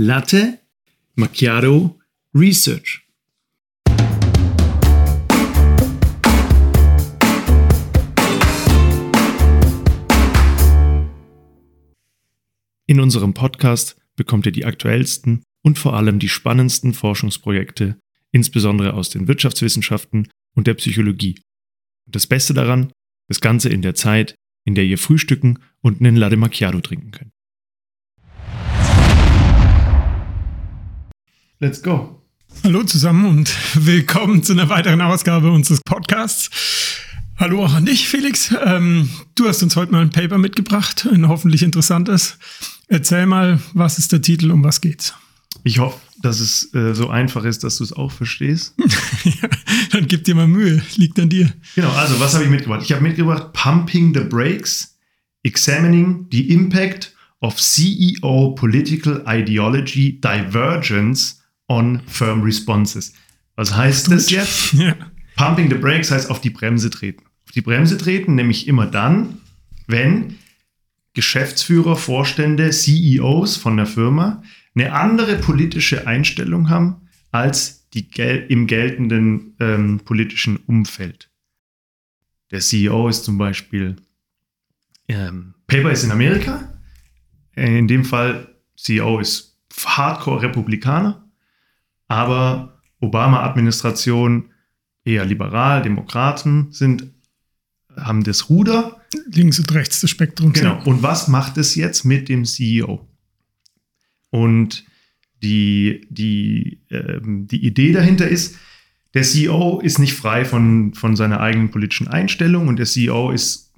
Latte Macchiato Research. In unserem Podcast bekommt ihr die aktuellsten und vor allem die spannendsten Forschungsprojekte, insbesondere aus den Wirtschaftswissenschaften und der Psychologie. Und das Beste daran, das Ganze in der Zeit, in der ihr frühstücken und einen Latte Macchiato trinken könnt. Let's go. Hallo zusammen und willkommen zu einer weiteren Ausgabe unseres Podcasts. Hallo auch an dich, Felix. Ähm, du hast uns heute mal ein Paper mitgebracht, ein hoffentlich interessantes. Erzähl mal, was ist der Titel, um was geht's? Ich hoffe, dass es äh, so einfach ist, dass du es auch verstehst. ja, dann gib dir mal Mühe, liegt an dir. Genau, also was habe ich mitgebracht? Ich habe mitgebracht Pumping the Brakes, Examining the Impact of CEO Political Ideology Divergence on Firm Responses. Was heißt das jetzt? Ja. Pumping the Brakes heißt auf die Bremse treten. Auf die Bremse treten, nämlich immer dann, wenn Geschäftsführer, Vorstände, CEOs von der Firma eine andere politische Einstellung haben als die gel im geltenden ähm, politischen Umfeld. Der CEO ist zum Beispiel, ähm, Paper ist in Amerika, in dem Fall CEO ist Hardcore-Republikaner, aber Obama-Administration eher liberal, Demokraten sind, haben das Ruder. Links und rechts des Spektrums. Genau. Und was macht es jetzt mit dem CEO? Und die, die, ähm, die Idee dahinter ist, der CEO ist nicht frei von, von seiner eigenen politischen Einstellung und der CEO ist,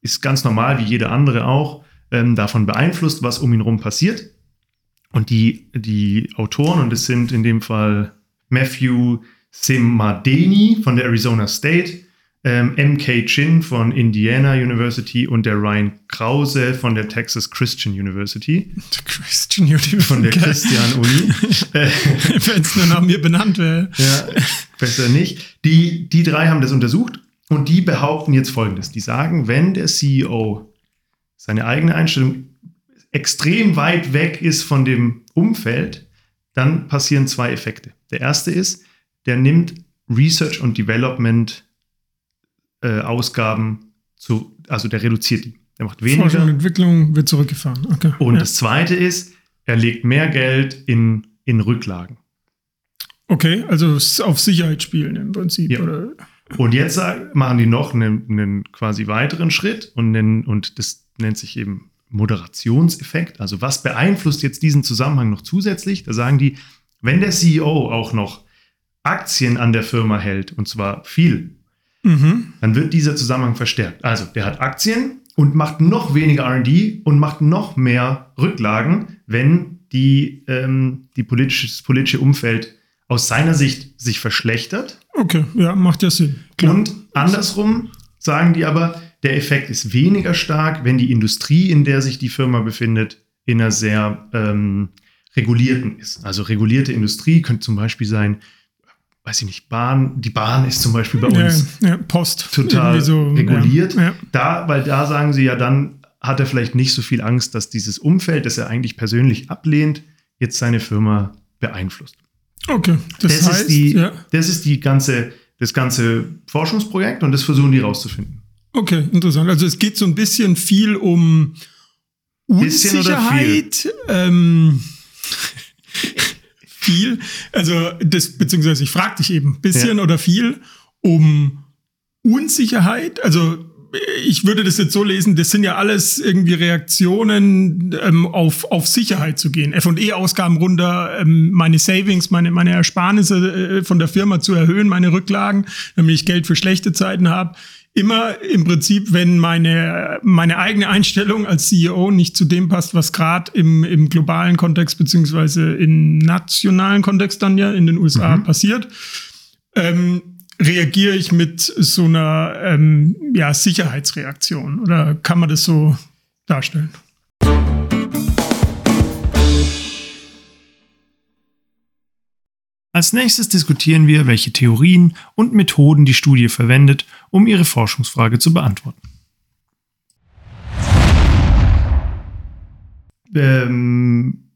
ist ganz normal, wie jeder andere auch, ähm, davon beeinflusst, was um ihn herum passiert. Und die, die Autoren, und es sind in dem Fall Matthew Simadeni von der Arizona State, ähm, MK Chin von Indiana University und der Ryan Krause von der Texas Christian University. Christian University. Von der Christian Uni. Wenn es nur nach mir benannt wäre. Ja, besser nicht. Die, die drei haben das untersucht und die behaupten jetzt folgendes. Die sagen, wenn der CEO seine eigene Einstellung extrem weit weg ist von dem Umfeld, dann passieren zwei Effekte. Der erste ist, der nimmt Research und Development äh, Ausgaben zu, also der reduziert die. Der macht weniger. Forschung und Entwicklung wird zurückgefahren. Okay. Und ja. das zweite ist, er legt mehr Geld in, in Rücklagen. Okay, also auf Sicherheit spielen im Prinzip. Ja. Oder? Und jetzt machen die noch einen, einen quasi weiteren Schritt und, nennen, und das nennt sich eben Moderationseffekt. Also was beeinflusst jetzt diesen Zusammenhang noch zusätzlich? Da sagen die, wenn der CEO auch noch Aktien an der Firma hält, und zwar viel, mhm. dann wird dieser Zusammenhang verstärkt. Also der hat Aktien und macht noch weniger RD und macht noch mehr Rücklagen, wenn die, ähm, die politische, das politische Umfeld aus seiner Sicht sich verschlechtert. Okay, ja, macht ja Sinn. Klar. Und andersrum sagen die aber, der Effekt ist weniger stark, wenn die Industrie, in der sich die Firma befindet, in einer sehr ähm, regulierten ist. Also regulierte Industrie könnte zum Beispiel sein, weiß ich nicht, Bahn, die Bahn ist zum Beispiel bei uns ja, ja, Post total so, reguliert. Ja, da, weil da sagen sie ja, dann hat er vielleicht nicht so viel Angst, dass dieses Umfeld, das er eigentlich persönlich ablehnt, jetzt seine Firma beeinflusst. Okay, das, das heißt, ist die, das ist die ganze, das ganze Forschungsprojekt und das versuchen die rauszufinden. Okay, interessant. Also es geht so ein bisschen viel um Unsicherheit. Ähm, viel. Also das, beziehungsweise ich frage dich eben, bisschen ja. oder viel um Unsicherheit. Also ich würde das jetzt so lesen, das sind ja alles irgendwie Reaktionen ähm, auf, auf Sicherheit zu gehen. F&E-Ausgaben runter, ähm, meine Savings, meine, meine Ersparnisse äh, von der Firma zu erhöhen, meine Rücklagen, damit ich Geld für schlechte Zeiten habe immer im Prinzip, wenn meine, meine eigene Einstellung als CEO nicht zu dem passt, was gerade im, im globalen Kontext beziehungsweise im nationalen Kontext dann ja in den USA mhm. passiert, ähm, reagiere ich mit so einer ähm, ja, Sicherheitsreaktion. Oder kann man das so darstellen? Als nächstes diskutieren wir, welche Theorien und Methoden die Studie verwendet, um ihre Forschungsfrage zu beantworten. Ähm,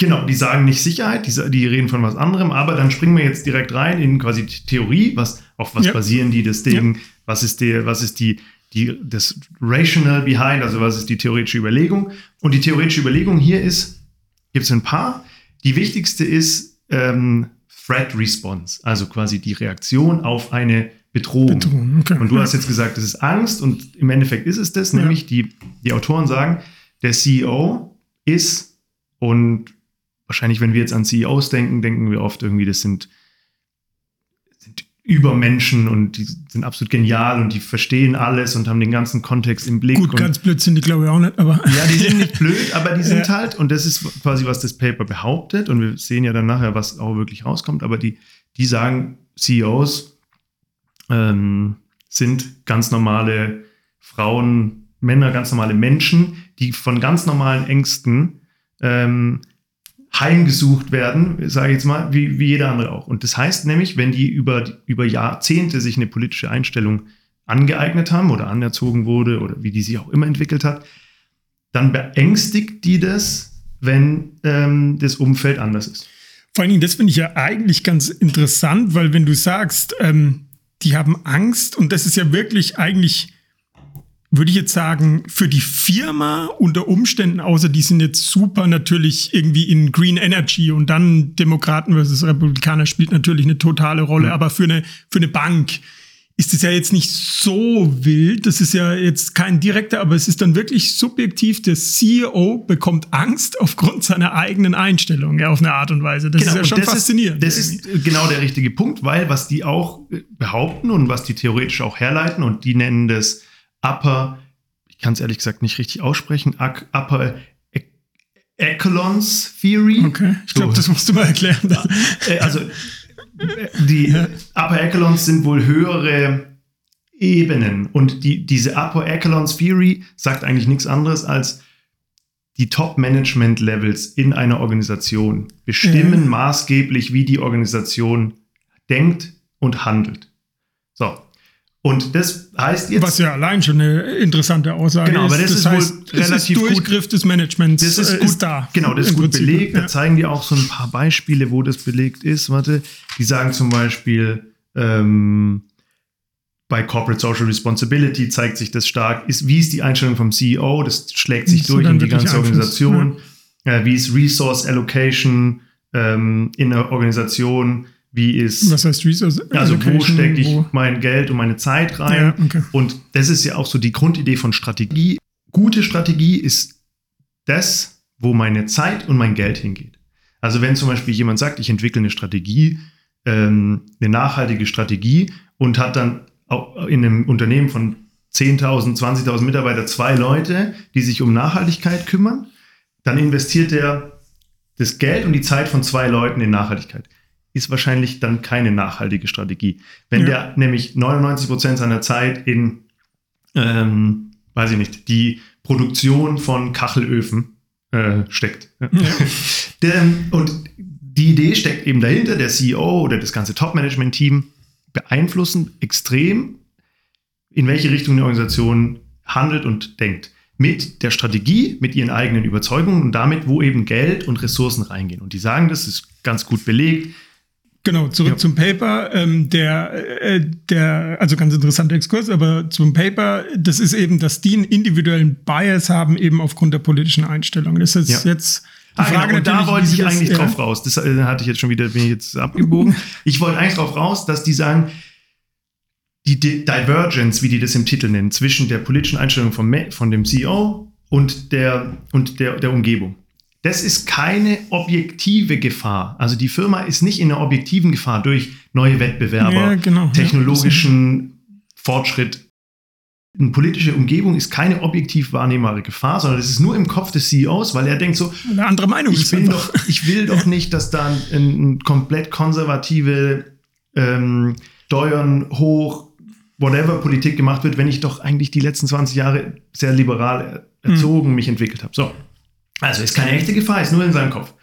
Genau, die sagen nicht Sicherheit, die, die, reden von was anderem, aber dann springen wir jetzt direkt rein in quasi Theorie, was, auf was ja. basieren die, das Ding, ja. was ist der, was ist die, die, das Rational Behind, also was ist die theoretische Überlegung. Und die theoretische Überlegung hier ist, gibt es ein paar. Die wichtigste ist ähm, Threat Response, also quasi die Reaktion auf eine Bedrohung. Bedrohung okay. Und du hast jetzt gesagt, das ist Angst und im Endeffekt ist es das, ja. nämlich die, die Autoren sagen, der CEO ist und wahrscheinlich, wenn wir jetzt an CEOs denken, denken wir oft irgendwie, das sind, sind Übermenschen und die sind absolut genial und die verstehen alles und haben den ganzen Kontext im Blick. Gut, ganz blöd sind die, glaube ich, auch nicht, aber. Ja, die sind nicht blöd, aber die sind ja. halt, und das ist quasi, was das Paper behauptet, und wir sehen ja dann nachher, was auch wirklich rauskommt, aber die, die sagen, CEOs ähm, sind ganz normale Frauen, Männer, ganz normale Menschen, die von ganz normalen Ängsten ähm, heimgesucht werden, sage ich jetzt mal, wie, wie jeder andere auch. Und das heißt nämlich, wenn die über, über Jahrzehnte sich eine politische Einstellung angeeignet haben oder anerzogen wurde oder wie die sich auch immer entwickelt hat, dann beängstigt die das, wenn ähm, das Umfeld anders ist. Vor allen Dingen, das finde ich ja eigentlich ganz interessant, weil wenn du sagst, ähm, die haben Angst und das ist ja wirklich eigentlich würde ich jetzt sagen, für die Firma unter Umständen, außer die sind jetzt super natürlich irgendwie in Green Energy und dann Demokraten versus Republikaner spielt natürlich eine totale Rolle, mhm. aber für eine, für eine Bank ist es ja jetzt nicht so wild. Das ist ja jetzt kein direkter, aber es ist dann wirklich subjektiv. Der CEO bekommt Angst aufgrund seiner eigenen Einstellung, ja, auf eine Art und Weise. Das genau, ist ja schon faszinierend. Ist, das irgendwie. ist genau der richtige Punkt, weil was die auch behaupten und was die theoretisch auch herleiten und die nennen das Upper, ich kann es ehrlich gesagt nicht richtig aussprechen, Upper Echelons Theory. Okay, ich glaube, so. das musst du mal erklären. Äh, also die Upper Echelons sind wohl höhere Ebenen und die, diese Upper Echelons Theory sagt eigentlich nichts anderes als die Top-Management-Levels in einer Organisation bestimmen ja. maßgeblich, wie die Organisation denkt und handelt. So, und das heißt jetzt. Was ja allein schon eine interessante Aussage genau, aber das, ist. Das heißt, wohl relativ ist Durchgriff gut, des Managements das ist, äh, gut, ist da. Genau, das ist gut Prinzip, belegt. Ja. Da zeigen die auch so ein paar Beispiele, wo das belegt ist. Warte, die sagen zum Beispiel, ähm, bei Corporate Social Responsibility zeigt sich das stark. Ist, wie ist die Einstellung vom CEO? Das schlägt sich durch in die ganze Organisation. Ja. Äh, wie ist Resource Allocation ähm, in der Organisation? Wie ist. Was heißt Resource? Also, wo stecke ich wo? mein Geld und meine Zeit rein? Ja, okay. Und das ist ja auch so die Grundidee von Strategie. Gute Strategie ist das, wo meine Zeit und mein Geld hingeht. Also, wenn zum Beispiel jemand sagt, ich entwickle eine Strategie, ähm, eine nachhaltige Strategie und hat dann in einem Unternehmen von 10.000, 20.000 Mitarbeiter zwei Leute, die sich um Nachhaltigkeit kümmern, dann investiert er das Geld und die Zeit von zwei Leuten in Nachhaltigkeit ist wahrscheinlich dann keine nachhaltige Strategie. Wenn ja. der nämlich 99 Prozent seiner Zeit in, ähm, weiß ich nicht, die Produktion von Kachelöfen äh, steckt. Ja. der, und die Idee steckt eben dahinter, der CEO oder das ganze Top-Management-Team beeinflussen extrem, in welche Richtung eine Organisation handelt und denkt. Mit der Strategie, mit ihren eigenen Überzeugungen und damit, wo eben Geld und Ressourcen reingehen. Und die sagen, das ist ganz gut belegt Genau, zurück ja. zum Paper. Ähm, der, äh, der, also ganz interessanter Exkurs, aber zum Paper, das ist eben, dass die einen individuellen Bias haben, eben aufgrund der politischen Einstellung. Das ist ja. jetzt die ah, Frage genau. Und da wollte ich eigentlich das, drauf raus. Das äh, hatte ich jetzt schon wieder, bin ich jetzt abgebogen. ich wollte eigentlich drauf raus, dass die sagen, die Divergence, wie die das im Titel nennen, zwischen der politischen Einstellung von, von dem CEO und der, und der, der Umgebung. Das ist keine objektive Gefahr. Also die Firma ist nicht in einer objektiven Gefahr durch neue Wettbewerber, ja, genau, technologischen ja. Fortschritt. Eine politische Umgebung ist keine objektiv wahrnehmbare Gefahr, sondern es ist nur im Kopf des CEOs, weil er denkt so, eine andere Meinung ich, bin doch, ich will doch nicht, dass da ein, ein komplett konservative ähm, Steuern hoch, whatever Politik gemacht wird, wenn ich doch eigentlich die letzten 20 Jahre sehr liberal erzogen hm. mich entwickelt habe. So. Also ist keine echte Gefahr, ist nur in seinem Kopf.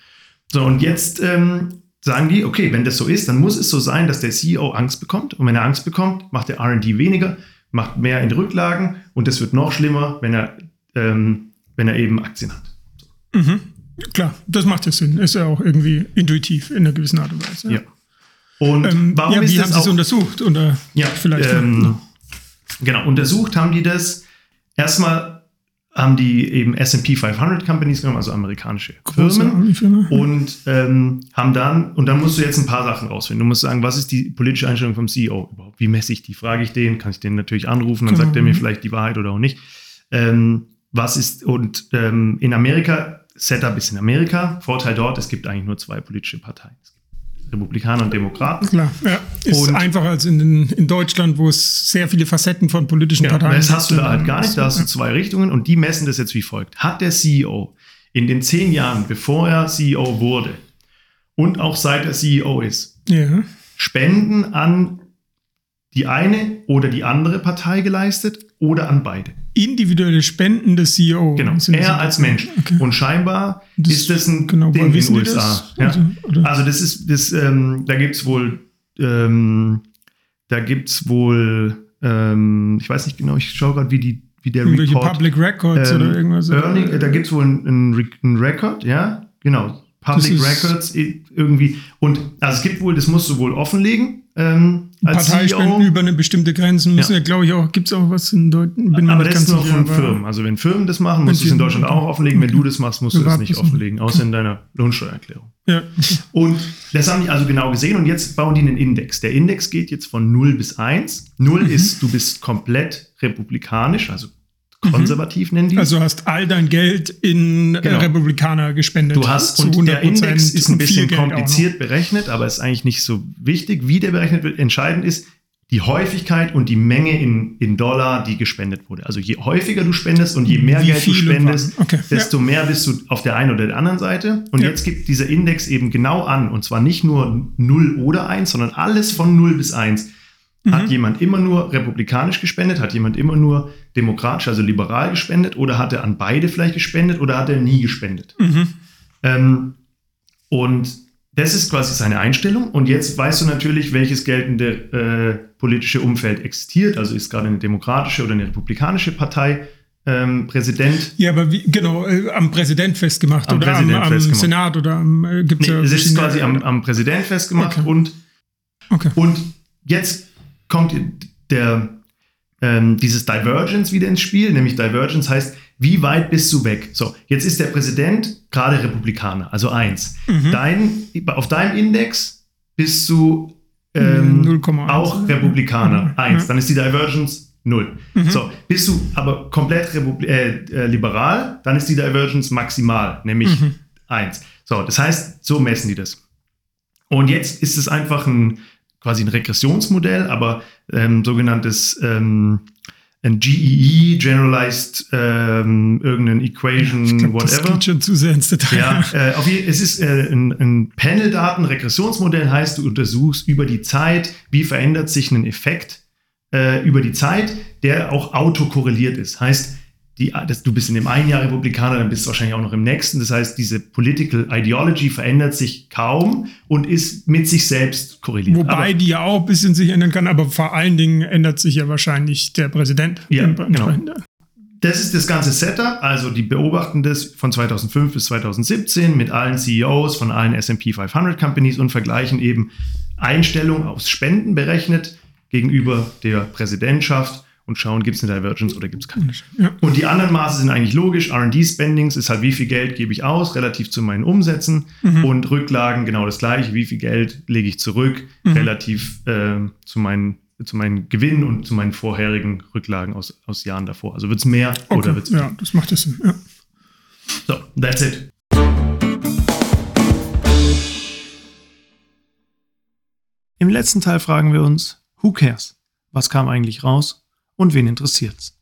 So, und jetzt ähm, sagen die, okay, wenn das so ist, dann muss es so sein, dass der CEO Angst bekommt. Und wenn er Angst bekommt, macht der RD weniger, macht mehr in Rücklagen und das wird noch schlimmer, wenn er, ähm, wenn er eben Aktien hat. Mhm. Klar, das macht ja Sinn. Ist ja auch irgendwie intuitiv in einer gewissen Art und Weise. Ja. Und Ähm, warum ja, ist wie haben sie es untersucht? Oder Ja, vielleicht. ähm, genau, untersucht haben die das. Erstmal haben die eben S&P 500 Companies genommen, also amerikanische Firmen. Und ähm, haben dann, und dann musst du jetzt ein paar Sachen rausfinden. Du musst sagen, was ist die politische Einstellung vom CEO überhaupt? Wie messe ich die? Frage ich den, kann ich den natürlich anrufen, dann Genau. sagt er mir vielleicht die Wahrheit oder auch nicht. Ähm, was ist, und ähm, in Amerika, Setup ist in Amerika, Vorteil dort, es gibt eigentlich nur zwei politische Parteien. Es Republikaner und Demokraten. Klar, ja. Ist Und- einfacher als in, den, in Deutschland, wo es sehr viele Facetten von politischen Genau, Parteien das hast du gibt. da halt gar nicht. Da hast du zwei Richtungen und die messen das jetzt wie folgt. Hat der CEO in den zehn Jahren, bevor er CEO wurde und auch seit er CEO ist, Ja. Spenden an die eine oder die andere Partei geleistet oder an beide? Individuelle Spenden des CEO. Genau, er als Mensch. Okay. Und scheinbar Das- ist das ein genau, Ding in den USA. das? Ja. Also? Also das ist, das, ähm, da gibt es wohl, ähm, da gibt es wohl, ähm, ich weiß nicht genau, ich schaue gerade, wie, die, wie der Irgendwelche Report Public Records Ähm, oder irgendwas. Earning, äh, da gibt es wohl einen, einen Record, ja, genau. Public Records irgendwie. Und also es gibt wohl, das musst du wohl offenlegen ähm, Parteispenden CEO. über eine bestimmte Grenze müssen ja, glaube ich, auch, gibt es auch was in Deutschland? Aber das ist ganz nur von Firmen. Also wenn Firmen das machen, musst du es in Deutschland auch offenlegen. Wenn du das machst, musst du Privat nicht offenlegen, außer in deiner Lohnsteuererklärung. Ja. Und das haben die also genau gesehen und jetzt bauen die einen Index. Der Index geht jetzt von 0 bis 1. 0 Mhm. ist, du bist komplett republikanisch, also konservativ nennen die. Also hast all dein Geld in äh, Genau. Republikaner gespendet. Du hast, und der 100% Index ist ein bisschen kompliziert berechnet, aber ist eigentlich nicht so wichtig, wie der berechnet wird. Entscheidend ist die Häufigkeit und die Menge in, in Dollar, die gespendet wurde. Also je häufiger du spendest und je mehr Wie Geld du spendest. Okay, desto mehr bist du auf der einen oder der anderen Seite. Und Ja. jetzt gibt dieser Index eben genau an, und zwar nicht nur 0 oder 1, sondern alles von 0 bis 1. Mhm. Hat jemand immer nur republikanisch gespendet? Hat jemand immer nur demokratisch, also liberal gespendet? Oder hat er an beide vielleicht gespendet? Oder hat er nie gespendet? Mhm. Ähm, und das ist quasi seine Einstellung. Und jetzt weißt du natürlich, welches geltende äh, politische Umfeld existiert. Also ist gerade eine demokratische oder eine republikanische Partei ähm, Präsident. Ja, aber wie, genau, äh, am Präsident festgemacht Am oder Präsident am, am festgemacht. Senat oder am, äh, gibt Nee, ja es ist quasi am, am Präsident festgemacht. Okay. Und, Okay. und jetzt kommt der, ähm, dieses Divergence wieder ins Spiel. Nämlich Divergence heißt, wie weit bist du weg? So, jetzt ist der Präsident gerade Republikaner, also eins. Mhm. Dein, auf deinem Index bist du ähm, 0,1. auch Republikaner, Mhm. eins. Ja. Dann ist die Divergence null. So, bist du aber komplett Republi äh, äh, liberal, dann ist die Divergence maximal, nämlich Mhm. eins. So, das heißt, so messen die das. Und jetzt ist es einfach ein quasi ein Regressionsmodell, aber ähm, sogenanntes ähm, ein GEE, Generalized ähm, irgendeine Equation, Ich glaub, das whatever. geht schon zu sehr ins Detail. Ja, äh, auf es ist äh, ein, ein Panel-Daten-Regressionsmodell, heißt, du untersuchst über die Zeit, wie verändert sich ein Effekt äh, über die Zeit, der auch autokorreliert ist. Heißt, die, das, du bist in dem einen Jahr Republikaner, dann bist du wahrscheinlich auch noch im nächsten. Das heißt, diese Political Ideology verändert sich kaum und ist mit sich selbst korreliert. Wobei Aber- die ja auch ein bisschen sich ändern kann, aber vor allen Dingen ändert sich ja wahrscheinlich der Präsident. Ja, Entsprechend. Das ist das ganze Setup. Also die beobachten das von 2005 bis 2017 mit allen CEOs von allen S&P 500 Companies und vergleichen eben Einstellung aufs Spenden berechnet gegenüber der Präsidentschaft und schauen, gibt es eine Divergence oder gibt es keine. Ja. Und die anderen Maße sind eigentlich logisch. R&D-Spendings ist halt, wie viel Geld gebe ich aus relativ zu meinen Umsätzen und Rücklagen genau das gleiche. Wie viel Geld lege ich zurück relativ ähm, zu meinen zu meinen Gewinnen und zu meinen vorherigen Rücklagen aus, aus Jahren davor. Also wird es mehr Okay. oder wird es ja, das macht ja Sinn. Ja. So, that's it. Im letzten Teil fragen wir uns, who cares? Was kam eigentlich raus und wen interessiert's?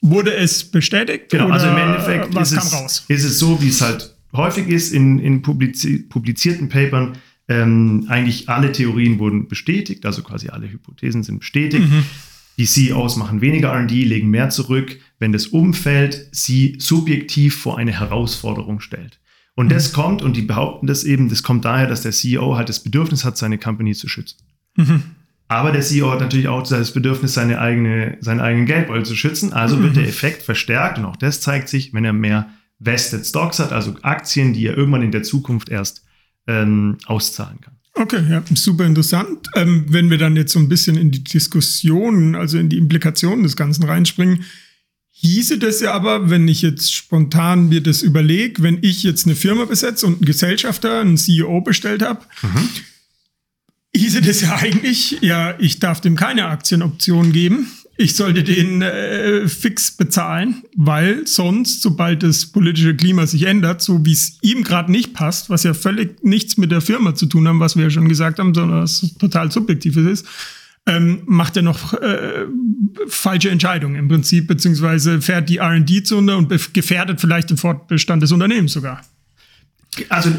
Wurde es bestätigt? Genau, also im Endeffekt ist, es, ist es so, wie es halt häufig ist in, in publizi publizierten Papern. Ähm, eigentlich alle Theorien wurden bestätigt, also quasi alle Hypothesen sind bestätigt. Mhm. Die CEOs machen weniger RD, legen mehr zurück, wenn das Umfeld sie subjektiv vor eine Herausforderung stellt. Und das Mhm. kommt, und die behaupten das eben, das kommt daher, dass der CEO halt das Bedürfnis hat, seine Company zu schützen. Mhm. Aber der CEO hat natürlich auch das Bedürfnis, seine eigene, seinen eigenen Geldbeutel zu schützen. Also wird der Effekt verstärkt und auch das zeigt sich, wenn er mehr Vested Stocks hat, also Aktien, die er irgendwann in der Zukunft erst ähm, auszahlen kann. Okay, ja, super interessant. Ähm, wenn wir dann jetzt so ein bisschen in die Diskussion, also in die Implikationen des Ganzen reinspringen, hieße das ja aber, wenn ich jetzt spontan mir das überlege, wenn ich jetzt eine Firma besetze und einen Gesellschafter, einen CEO bestellt habe, mhm. hieße das ja eigentlich, ja, ich darf dem keine Aktienoption geben ich sollte den äh, fix bezahlen, weil sonst, sobald das politische Klima sich ändert, so wie es ihm gerade nicht passt, was ja völlig nichts mit der Firma zu tun haben, was wir ja schon gesagt haben, sondern was total subjektives ist, ähm, macht er noch äh, falsche Entscheidungen im Prinzip, beziehungsweise fährt die RD zu unter und gefährdet vielleicht den Fortbestand des Unternehmens sogar. Also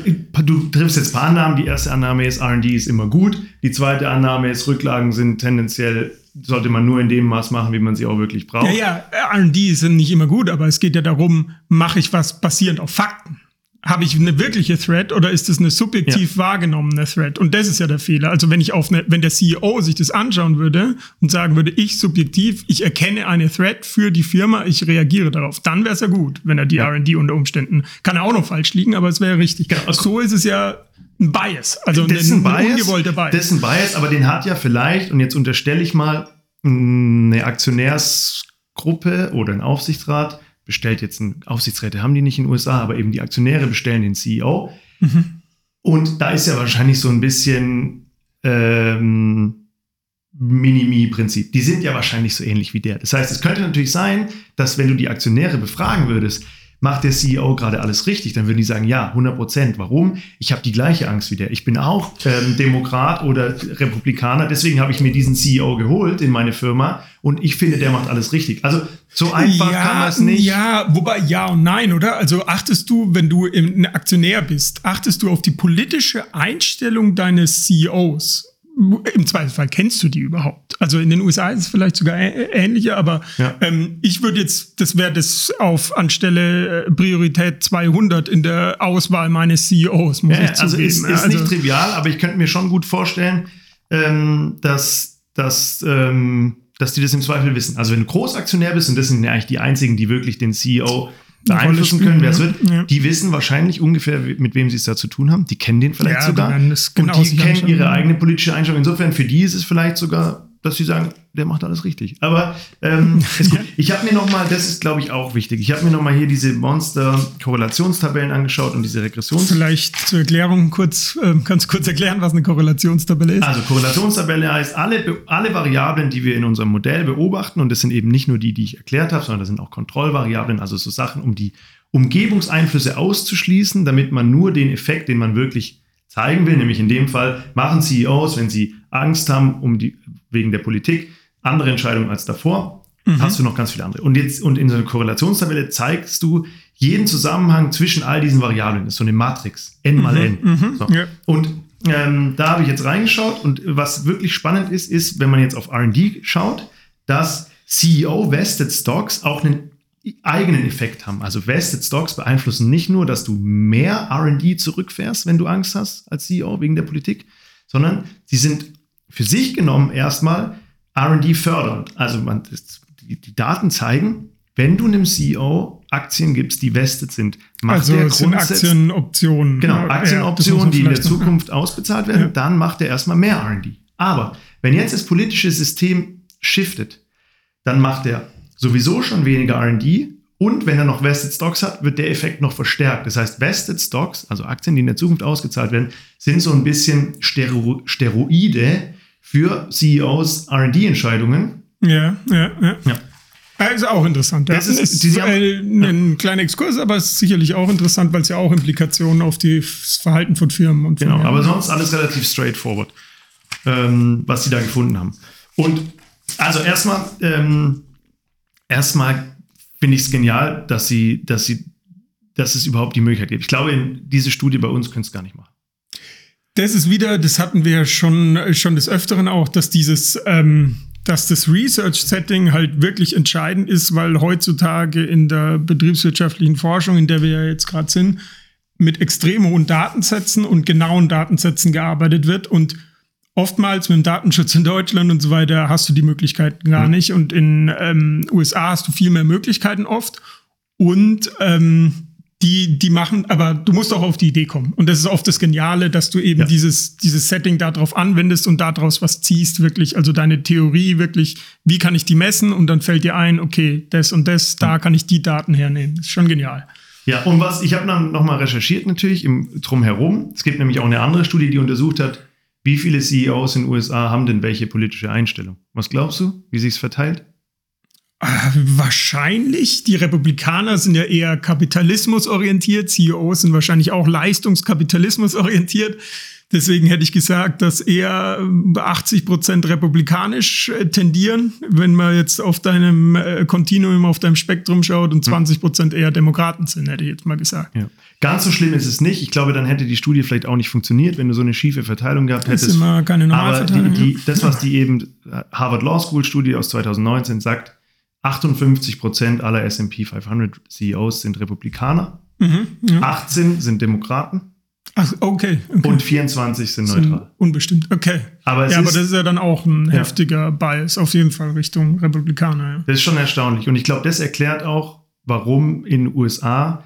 du triffst jetzt ein paar Annahmen. Die erste Annahme ist, RD ist immer gut. Die zweite Annahme ist, Rücklagen sind tendenziell sollte man nur in dem Maß machen, wie man sie auch wirklich braucht. Ja, ja, R&D sind nicht immer gut, aber es geht ja darum, mache ich was basierend auf Fakten? Habe ich eine wirkliche Threat oder ist es eine subjektiv ja. wahrgenommene Threat? Und das ist ja der Fehler. Also wenn ich auf eine, wenn der CEO sich das anschauen würde und sagen würde, ich subjektiv, ich erkenne eine Threat für die Firma, ich reagiere darauf, dann wäre es ja gut, wenn er die ja. R&D unter Umständen, kann er auch noch falsch liegen, aber es wäre richtig. Genau. So ist es ja ein Bias, also das ein, ein, ungewollter Bias. Das ist ein Bias, aber den hat ja vielleicht, und jetzt unterstelle ich mal, eine Aktionärsgruppe oder ein Aufsichtsrat bestellt jetzt ein Aufsichtsräte haben die nicht in den USA, aber eben die Aktionäre bestellen den CEO. Mhm. Und da ist ja wahrscheinlich so ein bisschen ähm, Minimi-Prinzip. Die sind ja wahrscheinlich so ähnlich wie der. Das heißt, es könnte natürlich sein, dass wenn du die Aktionäre befragen würdest, macht der CEO gerade alles richtig, dann würden die sagen, ja, 100 Prozent. Warum? Ich habe die gleiche Angst wie der. Ich bin auch ähm, Demokrat oder Republikaner, deswegen habe ich mir diesen CEO geholt in meine Firma und ich finde, der macht alles richtig. Also so einfach ja, kann man es nicht. Ja, wobei ja und nein, oder? Also achtest du, wenn du ein Aktionär bist, achtest du auf die politische Einstellung deines CEOs? Im Zweifelsfall kennst du die überhaupt. Also in den USA ist es vielleicht sogar ähnlicher, aber ja. ähm, ich würde jetzt, das wäre das auf anstelle äh, Priorität 200 in der Auswahl meines CEOs, muss ja, ich also zugeben. Ist, ist also, nicht trivial, aber ich könnte mir schon gut vorstellen, ähm, dass, dass, ähm, dass die das im Zweifel wissen. Also wenn du Großaktionär bist, und das sind ja eigentlich die einzigen, die wirklich den CEO beeinflussen können, wer es wird. Ja. Die wissen wahrscheinlich ungefähr, mit wem sie es da zu tun haben. Die kennen den vielleicht ja, sogar. Genau und die kennen ihre eigene politische Einstellung. Insofern, für die ist es vielleicht sogar dass sie sagen, der macht alles richtig. Aber ähm, ich habe mir noch mal, das ist glaube ich auch wichtig, ich habe mir noch mal hier diese Monster-Korrelationstabellen angeschaut und diese Regressions... Vielleicht zur Erklärung kurz, äh, kannst du kurz erklären, was eine Korrelationstabelle ist? Also Korrelationstabelle heißt, alle, alle Variablen, die wir in unserem Modell beobachten, und das sind eben nicht nur die, die ich erklärt habe, sondern das sind auch Kontrollvariablen, also so Sachen, um die Umgebungseinflüsse auszuschließen, damit man nur den Effekt, den man wirklich zeigen will, nämlich in dem Fall machen CEOs, wenn sie Angst haben um die, wegen der Politik, andere Entscheidungen als davor, mhm. hast du noch ganz viele andere. Und jetzt, und in so einer Korrelationstabelle zeigst du jeden Zusammenhang zwischen all diesen Variablen. Das ist so eine Matrix, n mal n. Mhm. mhm. So. Ja. Und ähm, da habe ich jetzt reingeschaut und was wirklich spannend ist, ist, wenn man jetzt auf RD schaut, dass CEO Vested Stocks auch einen eigenen Effekt haben. Also Vested Stocks beeinflussen nicht nur, dass du mehr RD zurückfährst, wenn du Angst hast als CEO wegen der Politik, sondern sie sind für sich genommen erstmal RD fördernd. Also man, die, die, Daten zeigen, wenn du einem CEO Aktien gibst, die vested sind, macht also der sind Aktienoptionen. Genau, Aktienoptionen, ja, die in der Zukunft ausbezahlt werden, ja. dann macht er erstmal mehr RD. Aber wenn jetzt das politische System shiftet, dann macht er sowieso schon weniger RD und wenn er noch Vested Stocks hat, wird der Effekt noch verstärkt. Das heißt, Vested Stocks, also Aktien, die in der Zukunft ausgezahlt werden, sind so ein bisschen Stero Steroide für CEOs RD-Entscheidungen. Ja, ja, ja. ja. Also auch interessant. Das ist, ist die, äh, ein ja. kleiner Exkurs, aber es ist sicherlich auch interessant, weil es ja auch Implikationen auf das Verhalten von Firmen und Genau, aber sonst alles relativ straightforward, ähm, was sie da gefunden haben. Und also erstmal, ähm, erstmal finde ich es genial, dass sie, dass sie, dass es überhaupt die Möglichkeit gibt. Ich glaube, diese Studie bei uns können es gar nicht machen. Das ist wieder, das hatten wir schon, schon des Öfteren auch, dass dieses, ähm, dass das Research-Setting halt wirklich entscheidend ist, weil heutzutage in der betriebswirtschaftlichen Forschung, in der wir ja jetzt gerade sind, mit extrem hohen Datensätzen und genauen Datensätzen gearbeitet wird und oftmals mit dem Datenschutz in Deutschland und so weiter hast du die Möglichkeiten gar mhm. nicht. Und in ähm, USA hast du viel mehr Möglichkeiten oft. Und ähm, die, die machen, aber du musst auch auf die Idee kommen. Und das ist oft das Geniale, dass du eben ja. dieses, dieses Setting darauf anwendest und daraus was ziehst, wirklich, also deine Theorie wirklich, wie kann ich die messen? Und dann fällt dir ein, okay, das und das, da kann ich die Daten hernehmen. Das ist schon genial. Ja, und was, ich habe dann nochmal recherchiert natürlich im Drumherum. Es gibt nämlich auch eine andere Studie, die untersucht hat, wie viele CEOs in den USA haben denn welche politische Einstellung? Was glaubst du, wie sich es verteilt? Äh, wahrscheinlich. Die Republikaner sind ja eher kapitalismusorientiert. CEOs sind wahrscheinlich auch leistungskapitalismusorientiert. Deswegen hätte ich gesagt, dass eher 80 ähm, Prozent republikanisch äh, tendieren, wenn man jetzt auf deinem äh, Kontinuum, auf deinem Spektrum schaut und 20 hm. Prozent eher Demokraten sind, hätte ich jetzt mal gesagt. Ja. Ganz so schlimm ist es nicht. Ich glaube, dann hätte die Studie vielleicht auch nicht funktioniert, wenn du so eine schiefe Verteilung gehabt hättest. Das ist immer keine Normalverteilung. Aber die, die, das, was die eben Harvard Law School Studie aus 2019 sagt, 58 Prozent aller S&P 500 CEOs sind Republikaner, mhm, ja. 18 sind Demokraten Ach, okay, okay. Und 24 sind neutral. Unbestimmt, okay. Aber ja, aber das ist ja dann auch ein ja. heftiger Bias, auf jeden Fall Richtung Republikaner. Ja. Das ist schon erstaunlich. Und ich glaube, das erklärt auch, warum in den USA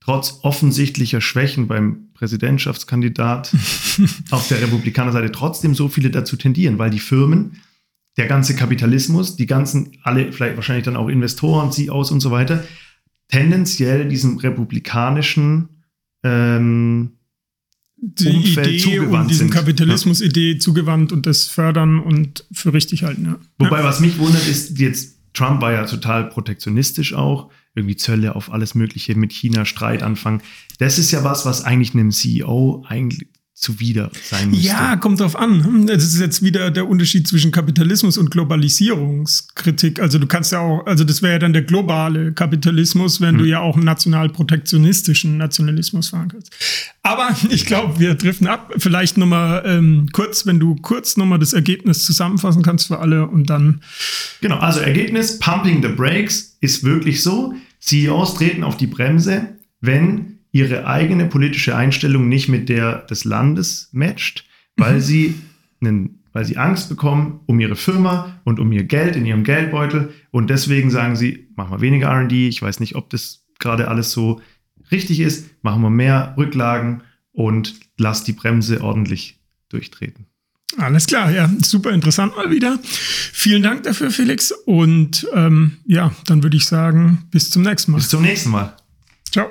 trotz offensichtlicher Schwächen beim Präsidentschaftskandidat auf der Republikanerseite trotzdem so viele dazu tendieren, weil die Firmen, der ganze Kapitalismus, die ganzen, alle, vielleicht wahrscheinlich dann auch Investoren, CEOs und so weiter, tendenziell diesem republikanischen ähm, die Umfeld Idee und diesem Kapitalismus-Idee ja. zugewandt und das fördern und für richtig halten. Ja. Wobei, was mich wundert, ist jetzt, Trump war ja total protektionistisch auch, irgendwie Zölle auf alles Mögliche mit China, Streit anfangen. Das ist ja was, was eigentlich einem CEO eigentlich zuwider sein müsste. Ja, kommt drauf an. Das ist jetzt wieder der Unterschied zwischen Kapitalismus und Globalisierungskritik. Also du kannst ja auch, also das wäre ja dann der globale Kapitalismus, wenn hm. du ja auch einen national protektionistischen Nationalismus fahren kannst. Aber ich glaube, wir driften ab. Vielleicht nochmal ähm, kurz, wenn du kurz nochmal das Ergebnis zusammenfassen kannst für alle und dann. Genau, also Ergebnis, Pumping the Brakes ist wirklich so. CEOs treten auf die Bremse, wenn ihre eigene politische Einstellung nicht mit der des Landes matcht, weil mhm. sie einen, weil sie Angst bekommen um ihre Firma und um ihr Geld in ihrem Geldbeutel und deswegen sagen sie, machen wir weniger R&D, ich weiß nicht, ob das gerade alles so richtig ist, machen wir mehr Rücklagen und lass die Bremse ordentlich durchtreten. Alles klar, ja, super interessant mal wieder. Vielen Dank dafür, Felix. Und ähm, ja, dann würde ich sagen, bis zum nächsten Mal. Bis zum nächsten Mal. Ciao.